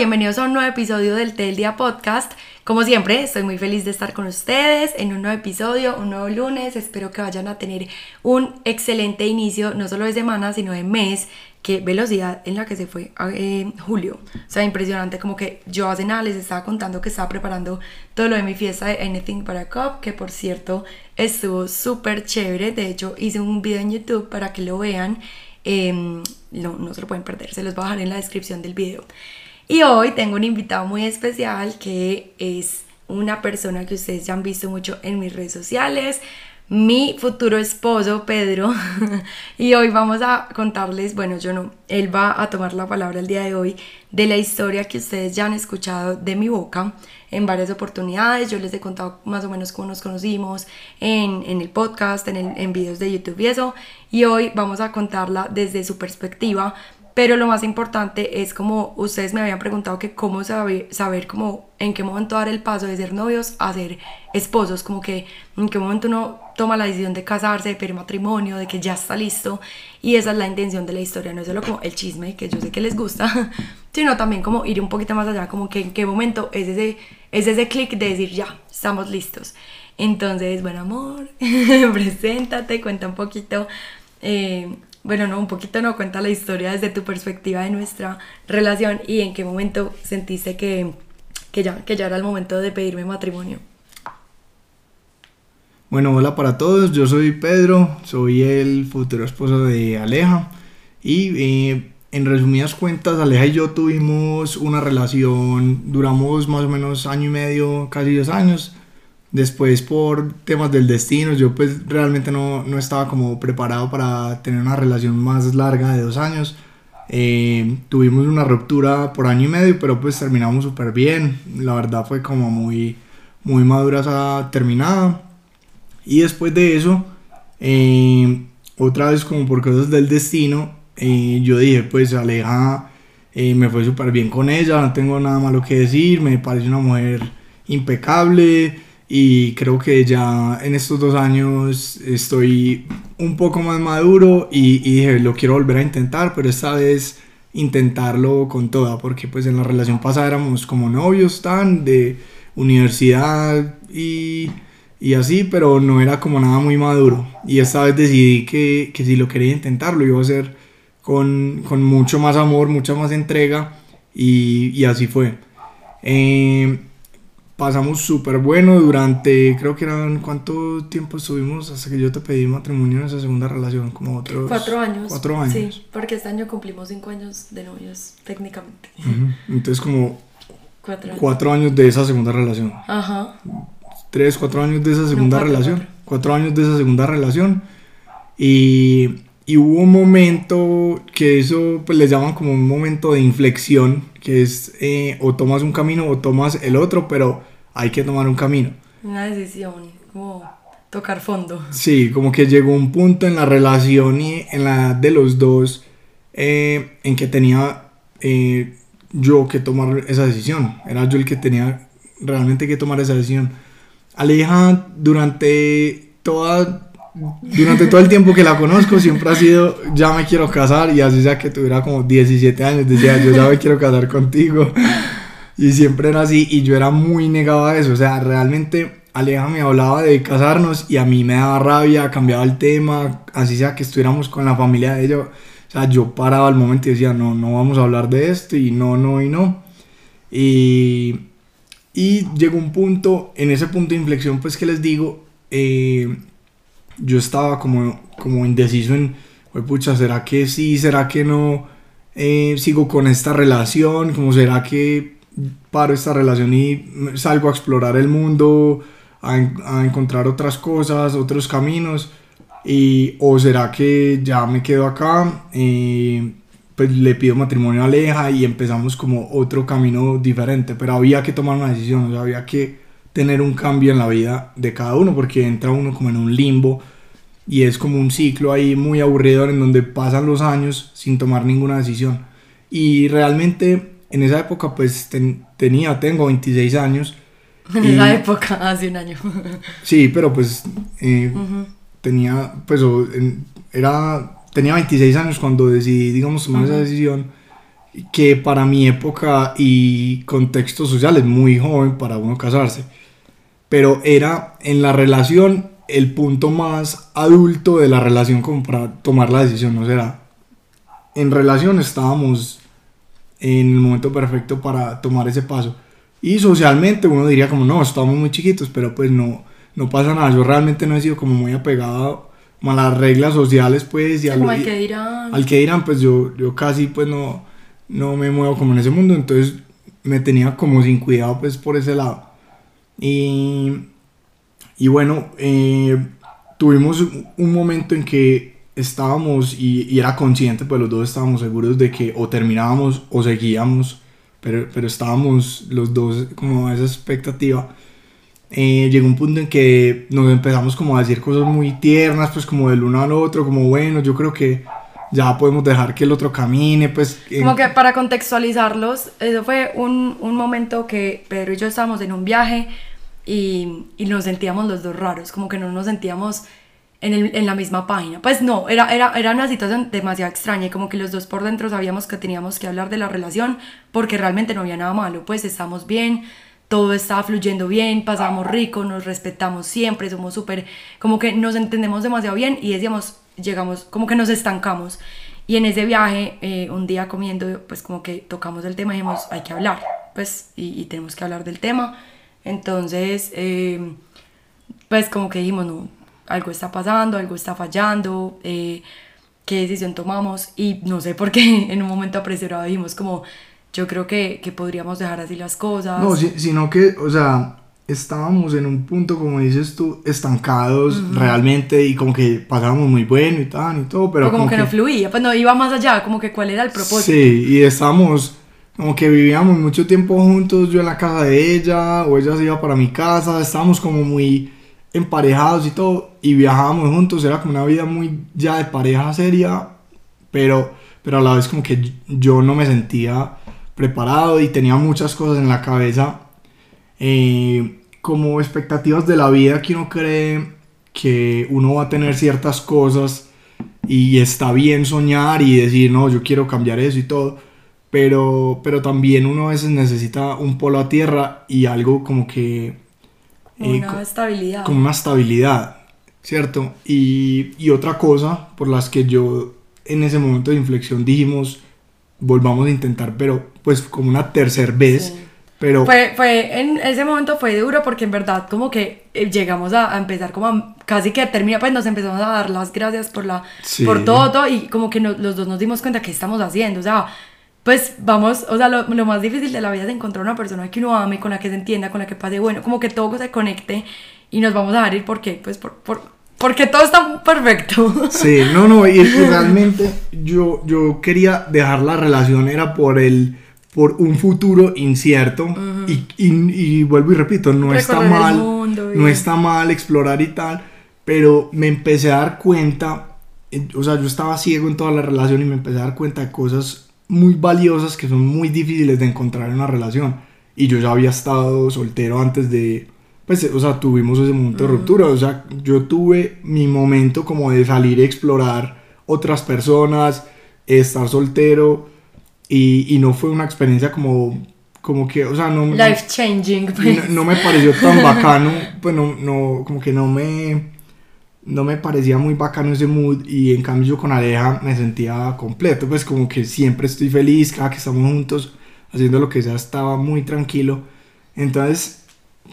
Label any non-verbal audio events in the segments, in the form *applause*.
Bienvenidos a un nuevo episodio del Tel Día Podcast. Como siempre, estoy muy feliz de estar con ustedes en un nuevo episodio, un nuevo lunes. Espero que vayan a tener un excelente inicio, no solo de semana, sino de mes. Qué velocidad en la que se fue eh, julio. O sea, impresionante. Como que yo hace nada les estaba contando que estaba preparando todo lo de mi fiesta de Anything para Cup, que por cierto estuvo súper chévere. De hecho, hice un video en YouTube para que lo vean. Em, no, no se lo pueden perder, se los voy a dejar en la descripción del video. Y hoy tengo un invitado muy especial que es una persona que ustedes ya han visto mucho en mis redes sociales, mi futuro esposo Pedro. *laughs* y hoy vamos a contarles, bueno, yo no, él va a tomar la palabra el día de hoy de la historia que ustedes ya han escuchado de mi boca en varias oportunidades. Yo les he contado más o menos cómo nos conocimos en, en el podcast, en, en videos de YouTube y eso. Y hoy vamos a contarla desde su perspectiva. Pero lo más importante es como ustedes me habían preguntado que cómo saber, saber cómo en qué momento dar el paso de ser novios a ser esposos, como que en qué momento uno toma la decisión de casarse, de pedir matrimonio, de que ya está listo. Y esa es la intención de la historia, no es solo como el chisme, que yo sé que les gusta, *laughs* sino también como ir un poquito más allá, como que en qué momento es ese es ese clic de decir, ya, estamos listos. Entonces, buen amor, *laughs* preséntate, cuenta un poquito, eh, bueno, no, un poquito no, cuenta la historia desde tu perspectiva de nuestra relación y en qué momento sentiste que, que, ya, que ya era el momento de pedirme matrimonio. Bueno, hola para todos, yo soy Pedro, soy el futuro esposo de Aleja y eh, en resumidas cuentas, Aleja y yo tuvimos una relación, duramos más o menos año y medio, casi dos años. Después por temas del destino, yo pues realmente no, no estaba como preparado para tener una relación más larga de dos años. Eh, tuvimos una ruptura por año y medio, pero pues terminamos súper bien. La verdad fue como muy, muy madura esa terminada. Y después de eso, eh, otra vez como por cosas del destino, y yo dije, pues Aleja, eh, me fue súper bien con ella, no tengo nada malo que decir, me parece una mujer impecable y creo que ya en estos dos años estoy un poco más maduro y, dije, lo quiero volver a intentar, pero esta vez intentarlo con toda, porque pues en la relación pasada éramos como novios tan de universidad y, y así, pero no era como nada muy maduro. Y esta vez decidí que, que si lo quería intentar, lo iba a hacer con, con mucho más amor, mucha más entrega y, y así fue. Eh, pasamos súper bueno durante, creo que eran, ¿cuánto tiempo estuvimos hasta que yo te pedí matrimonio en esa segunda relación? Como otros... Cuatro años. Cuatro años. Sí, porque este año cumplimos cinco años de novios, técnicamente. Entonces como... Cuatro años. Cuatro años de esa segunda relación. Ajá. Tres, cuatro años de esa segunda relación. Cuatro años de esa segunda relación. Y y hubo un momento que eso pues les llaman como un momento de inflexión, que es eh, o tomas un camino o tomas el otro, pero hay que tomar un camino. Una decisión, como tocar fondo. Sí, como que llegó un punto en la relación y en la edad de los dos eh, en que tenía eh, yo que tomar esa decisión. Era yo el que tenía realmente que tomar esa decisión. Aleja durante toda durante todo el tiempo que la conozco siempre ha sido, ya me quiero casar y así sea que tuviera como 17 años, decía, yo ya me quiero casar contigo. Y siempre era así y yo era muy negado a eso, o sea, realmente Aleja me hablaba de casarnos y a mí me daba rabia, cambiaba el tema, así sea que estuviéramos con la familia de ella. O sea, yo paraba al momento y decía, no, no vamos a hablar de esto y no, no y no. Y, y llegó un punto, en ese punto de inflexión, pues que les digo, eh, yo estaba como, como indeciso en, pucha, ¿será que sí? ¿Será que no? Eh, sigo con esta relación, como será que paro esta relación y salgo a explorar el mundo, a, encontrar otras cosas, otros caminos, y, o será que ya me quedo acá, eh, pues le pido matrimonio a Aleja y empezamos como otro camino diferente, pero había que tomar una decisión, había que tener un cambio en la vida de cada uno, porque entra uno como en un limbo y es como un ciclo ahí muy aburrido en donde pasan los años sin tomar ninguna decisión. Y realmente en esa época pues tenía, tengo 26 años. *laughs* En esa época, *laughs* hace un año. *laughs* sí, pero pues eh, tenía, pues era, tenía 26 años cuando decidí, digamos, tomar esa decisión que para mi época y contexto social es muy joven para uno casarse. Pero era en la relación el punto más adulto de la relación como para tomar la decisión, ¿no será? En relación estábamos en el momento perfecto para tomar ese paso. Y socialmente uno diría como, no, estamos muy chiquitos, pero pues no, no pasa nada. Yo realmente no he sido como muy apegado a las reglas sociales, pues. Y al, que dirán. Al que dirán, pues yo, yo casi pues no, no me muevo como en ese mundo, entonces me tenía como sin cuidado pues por ese lado. Y, y bueno, eh, tuvimos un momento en que estábamos y, y, era consciente, pues los dos estábamos seguros de que o terminábamos o seguíamos, pero, pero estábamos los dos como a esa expectativa. Eh, llegó un punto en que nos empezamos como a decir cosas muy tiernas, pues como del uno al otro, como bueno, yo creo que ya podemos dejar que el otro camine, pues... Como que para contextualizarlos, eso fue un, un, momento que Pedro y yo estábamos en un viaje y, y, nos sentíamos los dos raros, como que no nos sentíamos en, el, en la misma página. Pues no, era, era, era una situación demasiado extraña y como que los dos por dentro sabíamos que teníamos que hablar de la relación porque realmente no había nada malo, pues estamos bien, todo estaba fluyendo bien, pasamos rico, nos respetamos siempre, somos súper, como que nos entendemos demasiado bien y decíamos, llegamos, como que nos estancamos. Y en ese viaje, eh, un día comiendo, pues como que tocamos el tema y dijimos, hay que hablar, pues, y, tenemos que hablar del tema. Entonces, eh, pues como que dijimos, no, algo está pasando, algo está fallando, eh, qué decisión tomamos. Y no sé por qué *laughs* en un momento apresurado dijimos como, yo creo que, que podríamos dejar así las cosas. No, sino que, o sea, estábamos en un punto, como dices tú, estancados realmente y como que pasábamos muy bueno y tal y todo, pero... como, que, no fluía, pues no iba más allá, como que cuál era el propósito. Sí, y estábamos, como que vivíamos mucho tiempo juntos, yo en la casa de ella, o ella se iba para mi casa, estábamos como muy emparejados y todo, y viajábamos juntos, era como una vida muy ya de pareja seria, pero, pero a la vez como que yo no me sentía preparado y tenía muchas cosas en la cabeza. Eh, como expectativas de la vida que uno cree que uno va a tener ciertas cosas y está bien soñar y decir, no, yo quiero cambiar eso y todo, pero, pero también uno a veces necesita un polo a tierra y algo como que... Una estabilidad. Como una estabilidad, ¿cierto? Y, y otra cosa por las que yo en ese momento de inflexión dijimos, volvamos a intentar, pero pues como una tercera vez. Pero... Fue, fue, en ese momento fue duro porque en verdad como que eh, llegamos a, empezar como a, casi que termina, pues nos empezamos a dar las gracias por la, por todo, y como que los dos nos dimos cuenta que estamos haciendo, o sea, pues vamos, o sea, lo, lo, más difícil de la vida es encontrar una persona que uno ame, con la que se entienda, con la que pase bueno, como que todo se conecte y nos vamos a dar ir porque, pues por, por, porque todo está perfecto. Sí, no, no, y, realmente yo, yo quería dejar la relación, era por el por un futuro incierto y, y, vuelvo y repito, no está mal, no está mal explorar y tal, pero me empecé a dar cuenta, eh, o sea, yo estaba ciego en toda la relación y me empecé a dar cuenta de cosas muy valiosas que son muy difíciles de encontrar en una relación. Y yo ya había estado soltero antes de, pues, o sea, tuvimos ese momento de ruptura, o sea, yo tuve mi momento como de salir a explorar otras personas, estar soltero y, y, no fue una experiencia como, como que, o sea, no... Life changing. Pues. No, me pareció tan bacano, *laughs* pues no, no, como que no me, no me parecía muy bacano ese mood y en cambio yo con Aleja me sentía completo, pues como que siempre estoy feliz, cada que estamos juntos haciendo lo que sea estaba muy tranquilo. Entonces,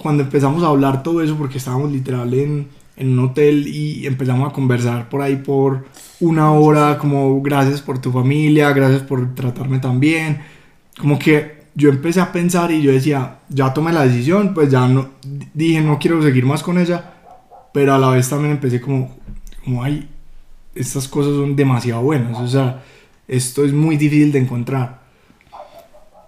cuando empezamos a hablar todo eso, porque estábamos literal en, en un hotel y empezamos a conversar por ahí por una hora, como gracias por tu familia, gracias por tratarme tan bien. Como que yo empecé a pensar y yo decía, ya tomé la decisión, pues ya no, dije, no quiero seguir más con ella, pero a la vez también empecé como, como, ay, estas cosas son demasiado buenas, o sea, esto es muy difícil de encontrar.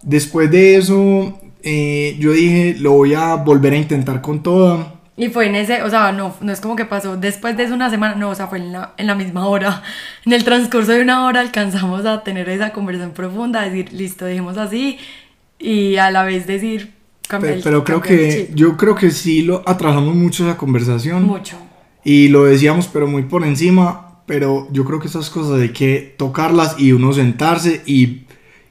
Después de eso, eh, yo dije, lo voy a volver a intentar con toda y fue en ese, o sea, no, no es como que pasó después de eso una semana, no, o sea, fue en la, en la misma hora. *laughs* En el transcurso de una hora alcanzamos a tener esa conversación profunda, decir, listo, dejemos así, y a la vez decir, Pero, pero creo que, yo creo que sí lo atrasamos mucho esa conversación. Mucho. Y lo decíamos, pero muy por encima, pero yo creo que esas cosas hay que tocarlas y uno sentarse y,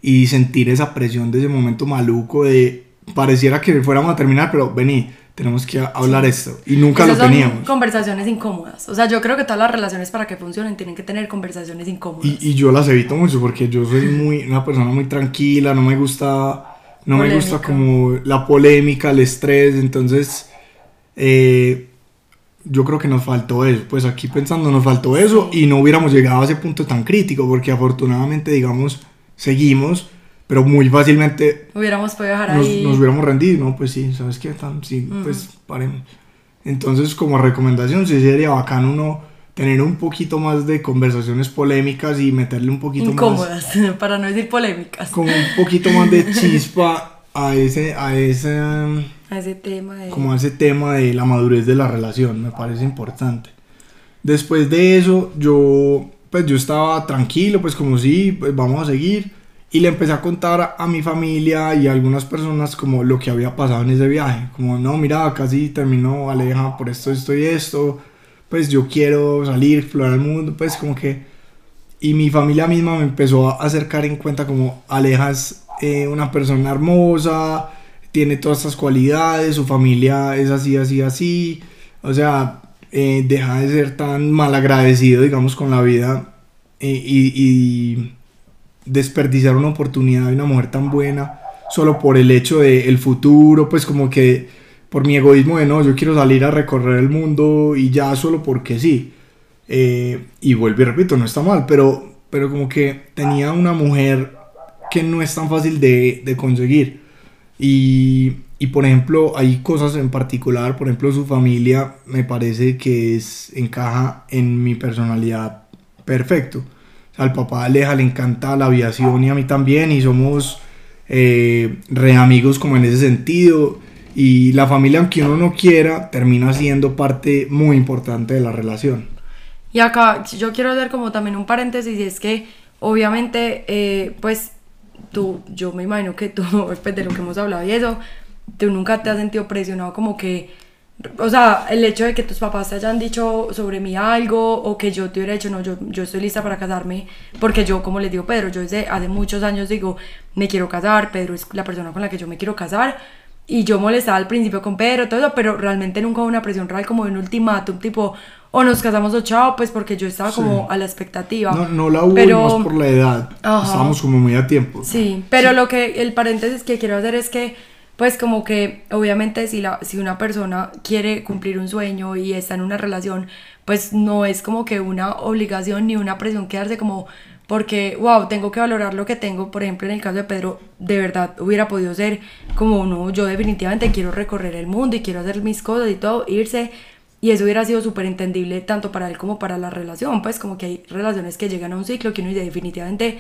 y sentir esa presión de ese momento maluco de pareciera que fuéramos a terminar, pero vení, tenemos que hablar esto. Y nunca lo teníamos. conversaciones incómodas. O sea, yo creo que todas las relaciones para que funcionen tienen que tener conversaciones incómodas. Y, y yo las evito mucho porque yo soy muy, una persona muy tranquila, no me gusta, no me gusta como la polémica, el estrés, entonces eh, yo creo que nos faltó eso. Pues aquí pensando nos faltó eso y no hubiéramos llegado a ese punto tan crítico porque afortunadamente, digamos, seguimos pero muy fácilmente hubiéramos podido dejar nos, ahí. nos hubiéramos rendido, no, pues sí, ¿sabes qué? Tan, sí, pues paremos. Entonces, como recomendación, sí sería bacán uno tener un poquito más de conversaciones polémicas y meterle un poquito Incómodas, más... *laughs* para no decir polémicas. Como un poquito más de chispa a ese, a ese... A ese tema de... Como a ese tema de la madurez de la relación, me parece importante. Después de eso, yo, pues yo estaba tranquilo, pues como sí, pues vamos a seguir y le empecé a contar a mi familia y a algunas personas como lo que había pasado en ese viaje. Como, no, mira, casi terminó Aleja por esto, esto y esto. Pues yo quiero salir, explorar el mundo. Pues como que... Y mi familia misma me empezó a acercar en cuenta como Aleja es eh, una persona hermosa, tiene todas estas cualidades, su familia es así, así, así. O sea, eh, deja de ser tan mal agradecido, digamos, con la vida. Eh, y, y desperdiciar una oportunidad de una mujer tan buena solo por el hecho de el futuro, pues como que por mi egoísmo de no, yo quiero salir a recorrer el mundo y ya solo porque sí. Eh, y vuelvo y repito, no está mal, pero, pero como que tenía una mujer que no es tan fácil de, de conseguir. Y, y, por ejemplo, hay cosas en particular, por ejemplo, su familia me parece que es, encaja en mi personalidad perfecto al papá Aleja le encanta la aviación y a mí también y somos eh, re amigos como en ese sentido y la familia aunque uno no quiera termina siendo parte muy importante de la relación. Y acá yo quiero hacer como también un paréntesis y es que obviamente eh, pues tú, yo me imagino que tú, después *laughs* de lo que hemos hablado y eso, tú nunca te has sentido presionado como que o sea, el hecho de que tus papás te hayan dicho sobre mí algo o que yo te hubiera dicho, no, yo, yo estoy lista para casarme, porque yo, como les digo Pedro, yo desde hace muchos años digo, me quiero casar, Pedro es la persona con la que yo me quiero casar, y yo molestaba al principio con Pedro, todo eso, pero realmente nunca hubo una presión real como de un ultimátum, tipo, o nos casamos o chao, pues porque yo estaba como a la expectativa. No, no la hubo pero... más por la edad, estábamos como muy a tiempo. Sí, pero lo que, el paréntesis que quiero hacer es que pues como que obviamente si, la, si una persona quiere cumplir un sueño y está en una relación, pues no es como que una obligación ni una presión quedarse como porque, wow, tengo que valorar lo que tengo, por ejemplo, en el caso de Pedro, de verdad hubiera podido ser como, no, yo definitivamente quiero recorrer el mundo y quiero hacer mis cosas y todo, irse, y eso hubiera sido súper entendible tanto para él como para la relación, pues como que hay relaciones que llegan a un ciclo que uno dice definitivamente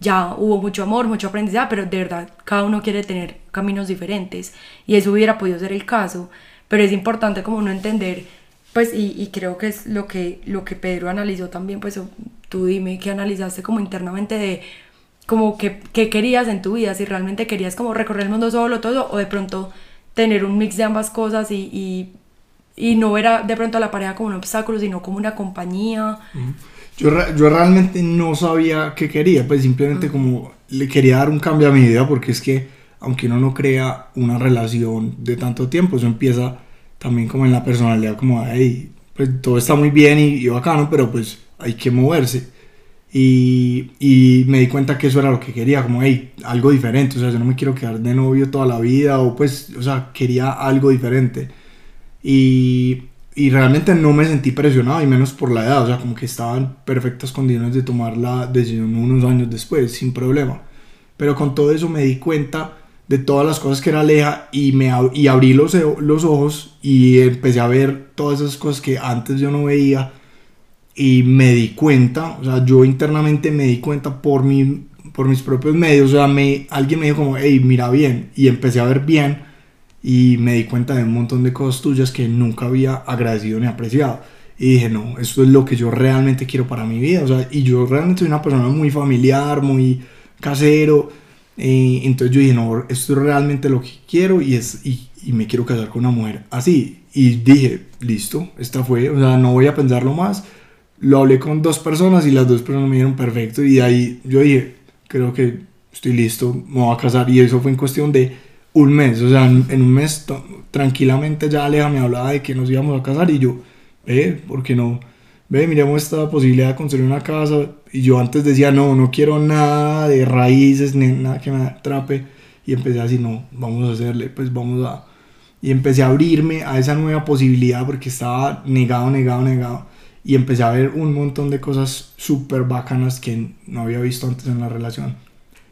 ya hubo mucho amor, mucho aprendizaje, pero de verdad cada uno quiere tener caminos diferentes. Y eso hubiera podido ser el caso, pero es importante como no entender, pues y, creo que es lo que, lo que Pedro analizó también, pues tú dime que analizaste como internamente de como que, querías en tu vida, si realmente querías como recorrer el mundo solo, todo, o de pronto tener un mix de ambas cosas y, y, y no era de pronto a la pareja como un obstáculo, sino como una compañía. Yo, yo realmente no sabía qué quería, pues simplemente como le quería dar un cambio a mi vida porque es que aunque uno no crea una relación de tanto tiempo, eso empieza también como en la personalidad, como, hey, pues todo está muy bien y, y bacano, pero pues hay que moverse. Y, y, me di cuenta que eso era lo que quería, como, hey, algo diferente, o sea, yo no me quiero quedar de novio toda la vida, o pues, o sea, quería algo diferente. Y, y realmente no me sentí presionado y menos por la edad, o sea, como que estaba en perfectas condiciones de tomar la decisión unos años después, sin problema. Pero con todo eso me di cuenta de todas las cosas que era Aleja y, me, y abrí los, los ojos y empecé a ver todas esas cosas que antes yo no veía y me di cuenta, o sea, yo internamente me di cuenta por, mi, por mis propios medios, o sea, me, alguien me dijo como, hey, mira bien, y empecé a ver bien y me di cuenta de un montón de cosas tuyas que nunca había agradecido ni apreciado. Y dije, no, esto es lo que yo realmente quiero para mi vida. O sea, y yo realmente soy una persona muy familiar, muy casero. Y entonces yo dije, no, esto es realmente lo que quiero y, es, y, y, me quiero casar con una mujer así. Y dije, listo, esta fue, o sea, no voy a pensarlo más. Lo hablé con dos personas y las dos personas me dijeron perfecto. Y de ahí yo dije, creo que estoy listo, me voy a casar. Y eso fue en cuestión de un mes, o sea, en, un mes tranquilamente ya Aleja me hablaba de que nos íbamos a casar y yo, ve, ¿por qué no? Ve, miremos esta posibilidad de construir una casa. Y yo antes decía, no, no quiero nada de raíces, ni nada que me atrape. Y empecé a decir, no, vamos a hacerle, pues vamos a... Y empecé a abrirme a esa nueva posibilidad porque estaba negado, negado, negado. Y empecé a ver un montón de cosas súper bacanas que no había visto antes en la relación.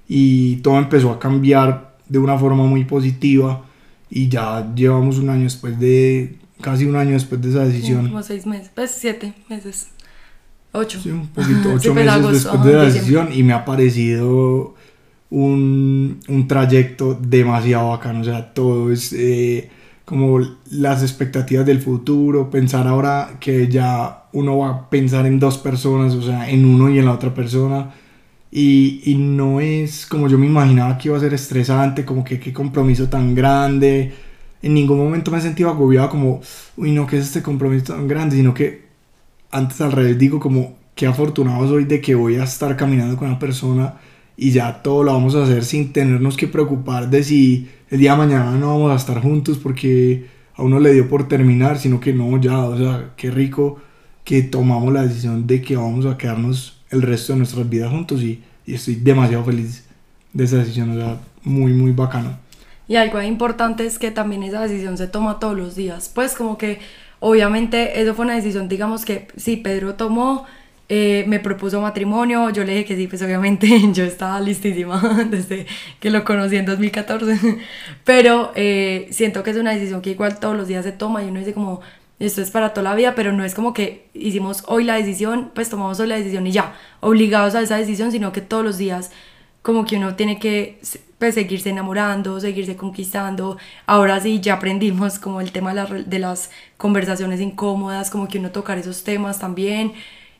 Y todo empezó a cambiar de una forma muy positiva. Y ya llevamos un año después de, casi un año después de esa decisión. Como seis meses, pues siete meses. Ocho. Sí, un poquito, Sí, ocho pues, meses agosto, después ajá, de la diciembre. decisión y me ha parecido un, un trayecto demasiado bacano, o sea, todo es eh, como las expectativas del futuro, pensar ahora que ya uno va a pensar en dos personas, o sea, en uno y en la otra persona, y, y no es como yo me imaginaba que iba a ser estresante, como que qué compromiso tan grande, en ningún momento me he sentido agobiado como, uy, no, ¿qué es este compromiso tan grande? Sino que antes al revés digo como qué afortunado soy de que voy a estar caminando con una persona y ya todo lo vamos a hacer sin tenernos que preocupar de si el día de mañana no vamos a estar juntos porque a uno le dio por terminar, sino que no, ya, o sea, qué rico que tomamos la decisión de que vamos a quedarnos el resto de nuestras vidas juntos y, y estoy demasiado feliz de esa decisión, o sea, muy, muy bacano. Y algo importante es que también esa decisión se toma todos los días. Pues como que obviamente eso fue una decisión, digamos que sí, Pedro tomó, eh, me propuso matrimonio, yo le dije que sí, pues obviamente *laughs* yo estaba listísima *laughs* desde que lo conocí en 2014. *laughs* Pero eh, siento que es una decisión que igual todos los días se toma y uno dice como, esto es para toda la vida, pero no es como que hicimos hoy la decisión, pues tomamos hoy la decisión y ya, obligados a esa decisión, sino que todos los días como que uno tiene que pues, seguirse enamorando, seguirse conquistando. Ahora sí, ya aprendimos *laughs* como el tema de, la- de las conversaciones incómodas, como que uno tocar esos temas también.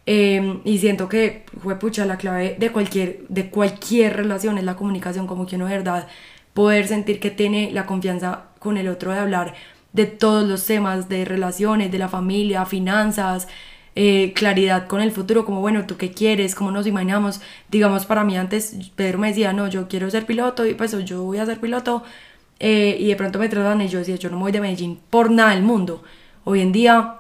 Eh, y siento que fue pucha la clave de cualquier, de cualquier relación es la comunicación, como que uno de verdad poder sentir que tiene la confianza con el otro de hablar de todos los temas, de relaciones, de la familia, finanzas, eh, claridad con el futuro, como bueno, tú qué quieres, cómo nos imaginamos. Digamos, para mí antes Pedro me decía, no, yo quiero ser piloto y pues yo voy a ser piloto. eh, y de pronto me tratan y yo decía, yo no me voy de Medellín por nada del mundo. Hoy en día,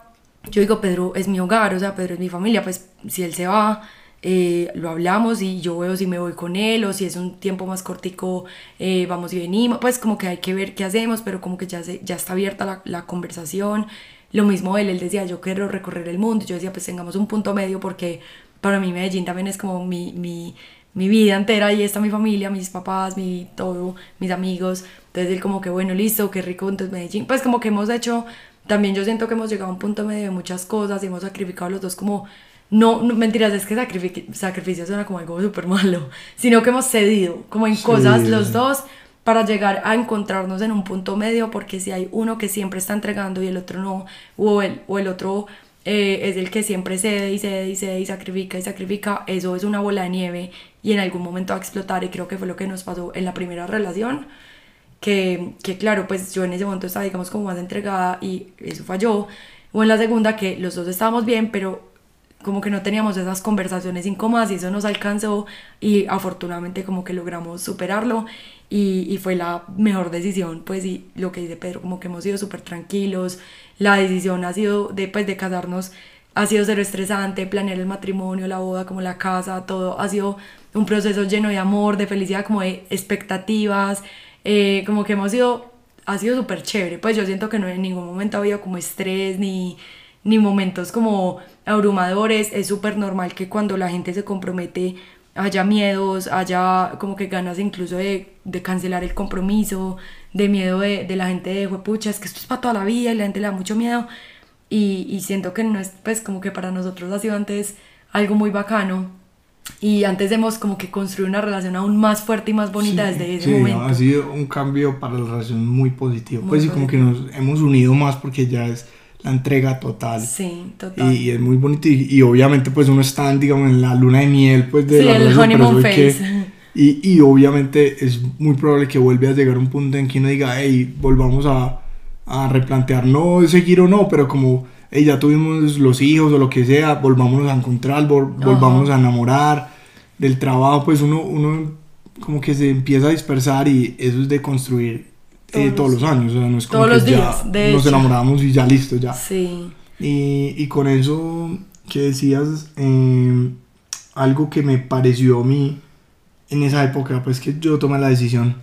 yo digo, Pedro es mi hogar, o sea, Pedro es mi familia, pues si él se va, eh, lo hablamos y yo veo si me voy con él o si es un tiempo más cortico, eh, vamos y venimos, pues como que hay que ver qué hacemos, pero como que ya, se, ya está abierta la, la conversación. Lo mismo él, él decía, yo quiero recorrer el mundo, yo decía, pues tengamos un punto medio porque para mí Medellín también es como mi, mi, mi vida entera, ahí está mi familia, mis papás, mi todo, mis amigos, entonces él como que bueno, listo, qué rico, entonces Medellín, pues como que hemos hecho, también yo siento que hemos llegado a un punto medio de muchas cosas y hemos sacrificado los dos como no, no, mentiras, es que sacrific- sacrificio suena como algo súper malo, *laughs* sino que hemos cedido como en Sí. cosas los dos para llegar a encontrarnos en un punto medio, porque si hay uno que siempre está entregando y el otro no, o el, o el otro eh, es el que siempre cede y cede y cede y sacrifica y sacrifica, eso es una bola de nieve y en algún momento va a explotar y creo que fue lo que nos pasó en la primera relación que, que claro, pues yo en ese momento estaba, digamos, como más entregada y eso falló. O en la segunda que los dos estábamos bien, pero como que no teníamos esas conversaciones incómodas y eso nos alcanzó y afortunadamente como que logramos superarlo y, y fue la mejor decisión, pues y lo que dice Pedro, como que hemos sido súper tranquilos, la decisión ha sido de, pues, de casarnos, ha sido cero estresante, planear el matrimonio, la boda, como la casa, todo ha sido un proceso lleno de amor, de felicidad, como de expectativas, eh, como que hemos sido, ha sido súper chévere, pues yo siento que no en ningún momento ha habido como estrés ni, ni momentos como abrumadores, es súper normal que cuando la gente se compromete haya miedos, haya como que ganas incluso de, de cancelar el compromiso, de miedo de, de la gente de pucha, es que esto es para toda la vida y la gente le da mucho miedo y, y siento que no es pues como que para nosotros ha sido antes algo muy bacano y antes hemos como que construido una relación aún más fuerte y más bonita Sí, desde ese sí, momento. ha sido un cambio para la relación muy positivo. Muy pues sí, como que nos hemos unido más porque ya es la entrega total. Sí, total. Y, y es muy bonito y, y obviamente pues uno está digamos en la luna de miel pues de Sí, la el relación, honeymoon phase. y, y obviamente es muy probable que vuelva a llegar un punto en que uno diga hey volvamos a, a replantear no seguir o no pero como hey, ya tuvimos los hijos o lo que sea volvámonos a encontrar vol- volvámonos a enamorar del trabajo pues uno uno como que se empieza a dispersar y eso es de construir eh, Todos los- años, o sea, no es como todos que los ya días, de nos hecho. enamoramos y ya listo, ya. Sí. Y, y con eso que decías, eh, algo que me pareció a mí en esa época, pues que yo tomé la decisión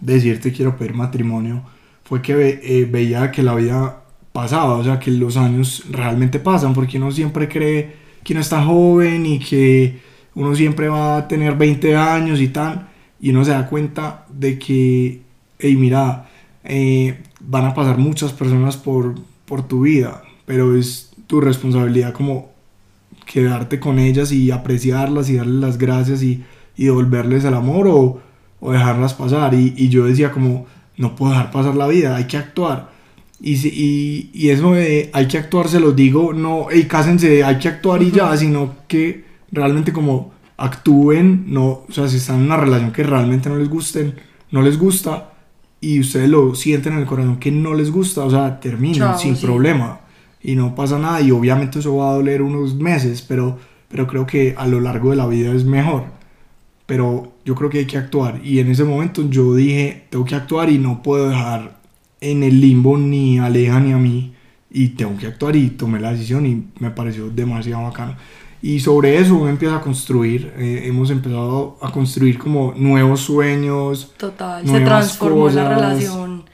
de decirte quiero pedir matrimonio, fue que ve- eh, veía que la vida pasaba, o sea, que los años realmente pasan, porque uno siempre cree que uno está joven y que uno siempre va a tener 20 años y tal, y uno se da cuenta de que, hey, mira, eh, van a pasar muchas personas por, por tu vida, pero es tu responsabilidad como quedarte con ellas y apreciarlas y darles las gracias y, y devolverles el amor o, o dejarlas pasar. Y, y yo decía como, no puedo dejar pasar la vida, hay que actuar. Y, si- y, y eso de hay que actuar, se los digo, no, hey, cásense, hay que actuar y ya, sino que realmente como actúen, no, o sea, si están en una relación que realmente no les gusten, no les gusta, y ustedes lo sienten en el corazón que no les gusta, o sea, terminen Chao, sin sí. problema y no pasa nada y obviamente eso va a doler unos meses, pero, pero creo que a lo largo de la vida es mejor. Pero yo creo que hay que actuar y en ese momento yo dije, tengo que actuar y no puedo dejar en el limbo ni a Aleja ni a mí y tengo que actuar y tomé la decisión y me pareció demasiado bacano. Y sobre eso uno empieza a construir, eh, hemos empezado a construir como nuevos sueños, Total, se transformó la cosas. relación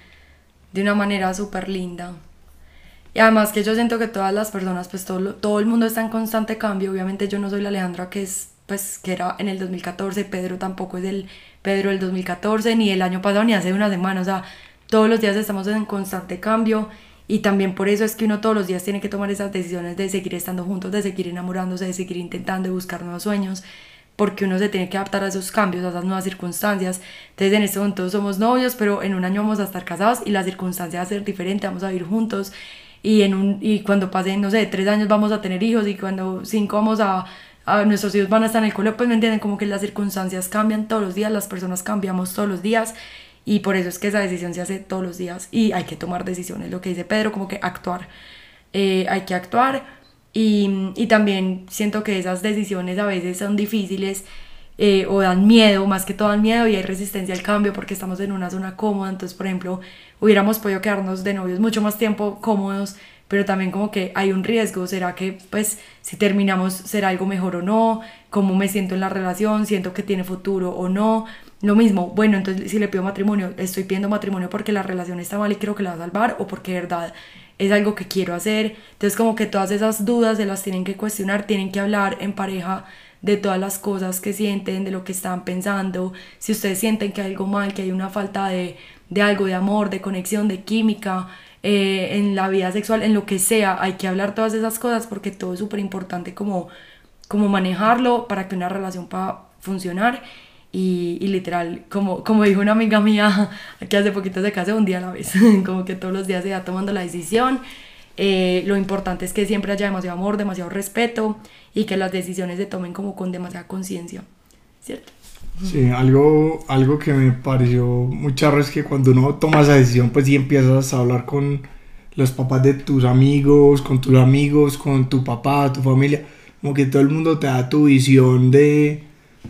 de una manera súper linda. Y además que yo siento que todas las personas, pues todo, todo el mundo está en constante cambio. Obviamente yo no soy la Alejandra que es, pues, que era en el 2014, Pedro tampoco es el Pedro del 2014, ni el año pasado, ni hace una semana. O sea, todos los días estamos en constante cambio. Y también por eso es que uno todos los días tiene que tomar esas decisiones de seguir estando juntos, de seguir enamorándose, de seguir intentando de buscar nuevos sueños porque uno se tiene que adaptar a esos cambios, a esas nuevas circunstancias. Entonces en este momento somos novios, pero en un año vamos a estar casados y la circunstancia va a ser diferente, vamos a vivir juntos. Y, en un, y cuando pasen, no sé, tres años vamos a tener hijos y cuando cinco vamos a, a nuestros hijos van a estar en el colegio, pues me entienden, como que las circunstancias cambian todos los días, las personas cambiamos todos los días y por eso es que esa decisión se hace todos los días y hay que tomar decisiones, lo que dice Pedro, como que actuar, Eh, hay que actuar y, y también siento que esas decisiones a veces son difíciles eh, o dan miedo, más que todo dan miedo y hay resistencia al cambio porque estamos en una zona cómoda. Entonces, por ejemplo, hubiéramos podido quedarnos de novios mucho más tiempo cómodos, pero también como que hay un riesgo. ¿Será que, pues, si terminamos, será algo mejor o no? ¿Cómo me siento en la relación? ¿Siento que tiene futuro o no? Lo mismo, bueno, entonces si le pido matrimonio, estoy pidiendo matrimonio porque la relación está mal y creo que la va a salvar o porque de verdad es algo que quiero hacer. Entonces como que todas esas dudas se las tienen que cuestionar, tienen que hablar en pareja de todas las cosas que sienten, de lo que están pensando. Si ustedes sienten que hay algo mal, que hay una falta de, de algo, de amor, de conexión, de química, eh, en la vida sexual, en lo que sea, hay que hablar todas esas cosas porque todo es súper importante como, como manejarlo para que una relación pueda funcionar. Y, y literal, como, como dijo una amiga mía *laughs* que hace poquito se casó un día a la vez, *laughs* como que todos los días se va tomando la decisión. Eh, lo importante es que siempre haya demasiado amor, demasiado respeto y que las decisiones se tomen como con demasiada conciencia, ¿cierto? Sí, algo, algo que me pareció muy charro es que cuando uno toma esa decisión, pues sí empiezas a hablar con los papás de tus amigos, con tus amigos, con tu papá, tu familia, como que todo el mundo te da tu visión de,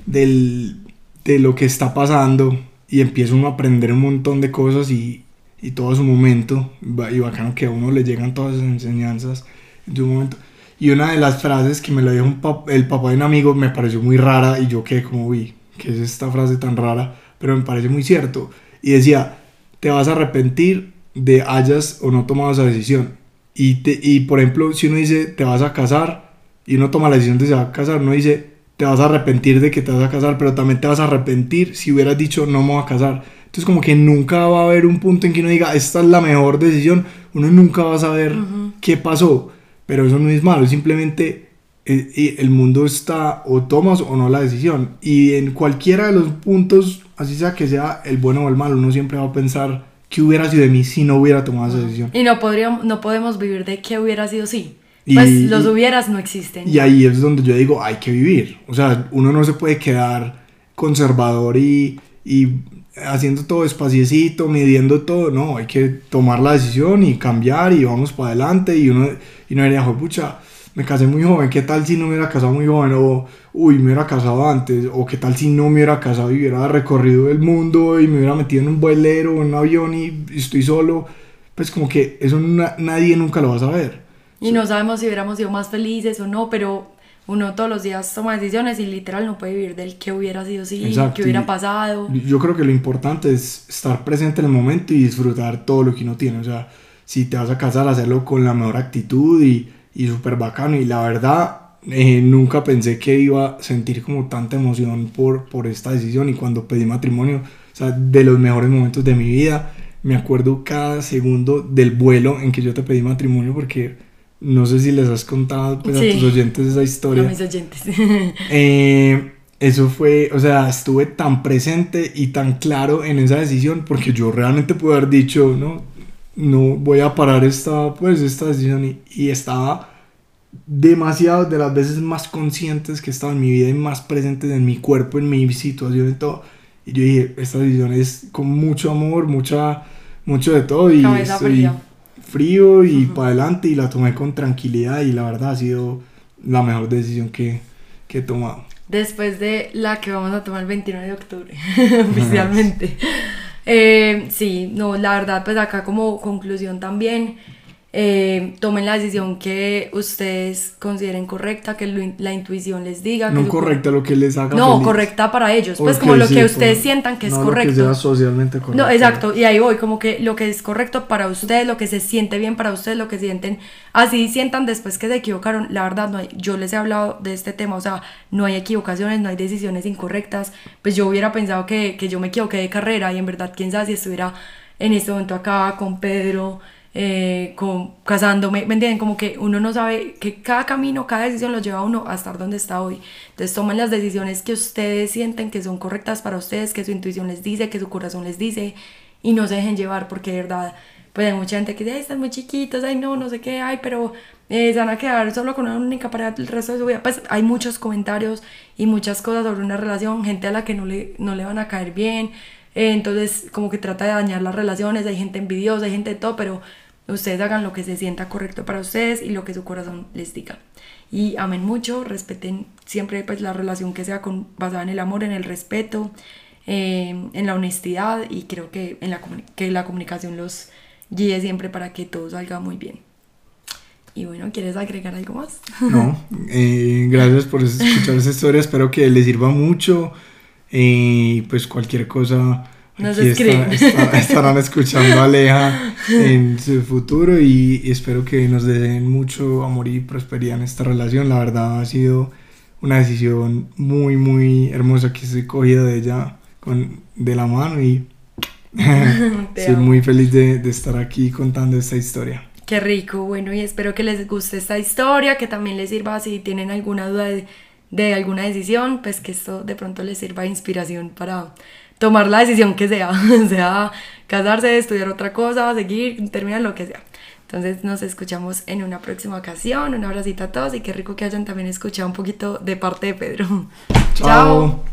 del, de lo que está pasando y empieza uno a aprender un montón de cosas y, y todo su momento, y bacano que a uno le llegan todas esas enseñanzas en su momento. Y una de las frases que me lo dijo un pap- el papá de un amigo me pareció muy rara y yo quedé como, uy, ¿qué es esta frase tan rara? Pero me parece muy cierto. Y decía, te vas a arrepentir de hayas o no tomado esa decisión. Y, te, y por ejemplo, si uno dice, te vas a casar y uno toma la decisión de se va a casar, uno dice, te vas a arrepentir de que te vas a casar, pero también te vas a arrepentir si hubieras dicho, no me voy a casar. Entonces como que nunca va a haber un punto en que uno diga, esta es la mejor decisión, uno nunca va a saber qué pasó, pero eso no es malo, simplemente eh, eh, el mundo está o tomas o no la decisión. Y en cualquiera de los puntos, así sea que sea el bueno o el malo, uno siempre va a pensar qué hubiera sido de mí si no hubiera tomado esa decisión. Y no, podríamos, no podemos vivir de que hubiera sido sí. Y- Pues los hubieras no existen. Y ahí es donde yo digo, hay que vivir. O sea, uno no se puede quedar conservador y, y haciendo todo despaciecito, midiendo todo. No, hay que tomar la decisión y cambiar y vamos para adelante. Y uno, y uno diría, pucha, me casé muy joven, ¿qué tal si no me hubiera casado muy joven? O, uy, me hubiera casado antes, o qué tal si no me hubiera casado y hubiera recorrido el mundo y me hubiera metido en un vuelero o en un avión y estoy solo. Pues como que eso nadie nunca lo va a saber. Y no sabemos si hubiéramos sido más felices o no, pero uno todos los días toma decisiones y literal no puede vivir del que hubiera sido si, qué hubiera pasado. Yo creo que lo importante es estar presente en el momento y disfrutar todo lo que uno tiene. O sea, si te vas a casar, hacerlo con la mejor actitud y, y súper bacano. Y la verdad, eh, nunca pensé que iba a sentir como tanta emoción por, por esta decisión. Y cuando pedí matrimonio, o sea, de los mejores momentos de mi vida, me acuerdo cada segundo del vuelo en que yo te pedí matrimonio porque no sé si les has contado pues, a tus oyentes esa historia. A mis oyentes. *laughs* Eh, eso fue, o sea, estuve tan presente y tan claro en esa decisión porque yo realmente pude haber dicho, no, no voy a parar esta, pues, esta decisión y, y estaba demasiado de las veces más conscientes que he estado en mi vida y más presentes en mi cuerpo, en mi situación y todo. Y yo dije, esta decisión es con mucho amor, mucha, mucho de todo y estoy, frío y para adelante y la tomé con tranquilidad y la verdad ha sido la mejor decisión que, que he tomado. Después de la que vamos a tomar el 29 de octubre, *laughs* *laughs* oficialmente. Eh, sí, no, la verdad, pues acá como conclusión también, eh, tomen la decisión que ustedes consideren correcta, que la intuición les diga. No correcta, lo que les haga No, correcta para ellos, pues como lo que ustedes sientan que es correcto. Lo que sea socialmente correcto. No, exacto, y ahí voy, como que lo que es correcto para ustedes, lo que se siente bien para ustedes, lo que sienten, así sientan después que se equivocaron, la verdad, no hay, yo les he hablado de este tema, o sea, no hay equivocaciones, no hay decisiones incorrectas, pues yo hubiera pensado que, que yo me equivoqué de carrera y en verdad, quién sabe si estuviera en este momento acá con Pedro eh, con, casándome, ¿me entienden? Como que uno no sabe que cada camino, cada decisión lo lleva a uno a estar donde está hoy. Entonces tomen las decisiones que ustedes sienten que son correctas para ustedes, que su intuición les dice, que su corazón les dice y no se dejen llevar porque de verdad, pues hay mucha gente que dice, ay, están muy chiquitos, ay, no, no sé qué, ay, pero eh, se van a quedar solo con una única pareja el resto de su vida. Pues hay muchos comentarios y muchas cosas sobre una relación, gente a la que no le, no le van a caer bien. Eh, entonces, como que trata de dañar las relaciones, hay gente envidiosa, hay gente de todo, pero Ustedes hagan lo que se sienta correcto para ustedes y lo que su corazón les diga. Y amen mucho, respeten siempre pues, la relación que sea con, basada en el amor, en el respeto, eh, en la honestidad y creo que, en la, que la comunicación los guíe siempre para que todo salga muy bien. Y bueno, ¿quieres agregar algo más? No, eh, gracias por escuchar esa historia, espero que les sirva mucho y pues cualquier cosa nos *laughs* estarán escuchando a Aleja en su futuro y, espero que nos den mucho amor y prosperidad en esta relación. La verdad ha sido una decisión muy, muy hermosa que he cogido de ella con, de la mano y *laughs* estoy muy feliz de, de estar aquí contando esta historia. Qué rico, bueno, y espero que les guste esta historia, que también les sirva si tienen alguna duda de, de alguna decisión, pues que esto de pronto les sirva de inspiración para tomar la decisión que sea, *laughs* sea casarse, estudiar otra cosa, seguir, terminar lo que sea. Entonces nos escuchamos en una próxima ocasión. Un abracito a todos y qué rico que hayan también escuchado un poquito de parte de Pedro. *laughs* Chao.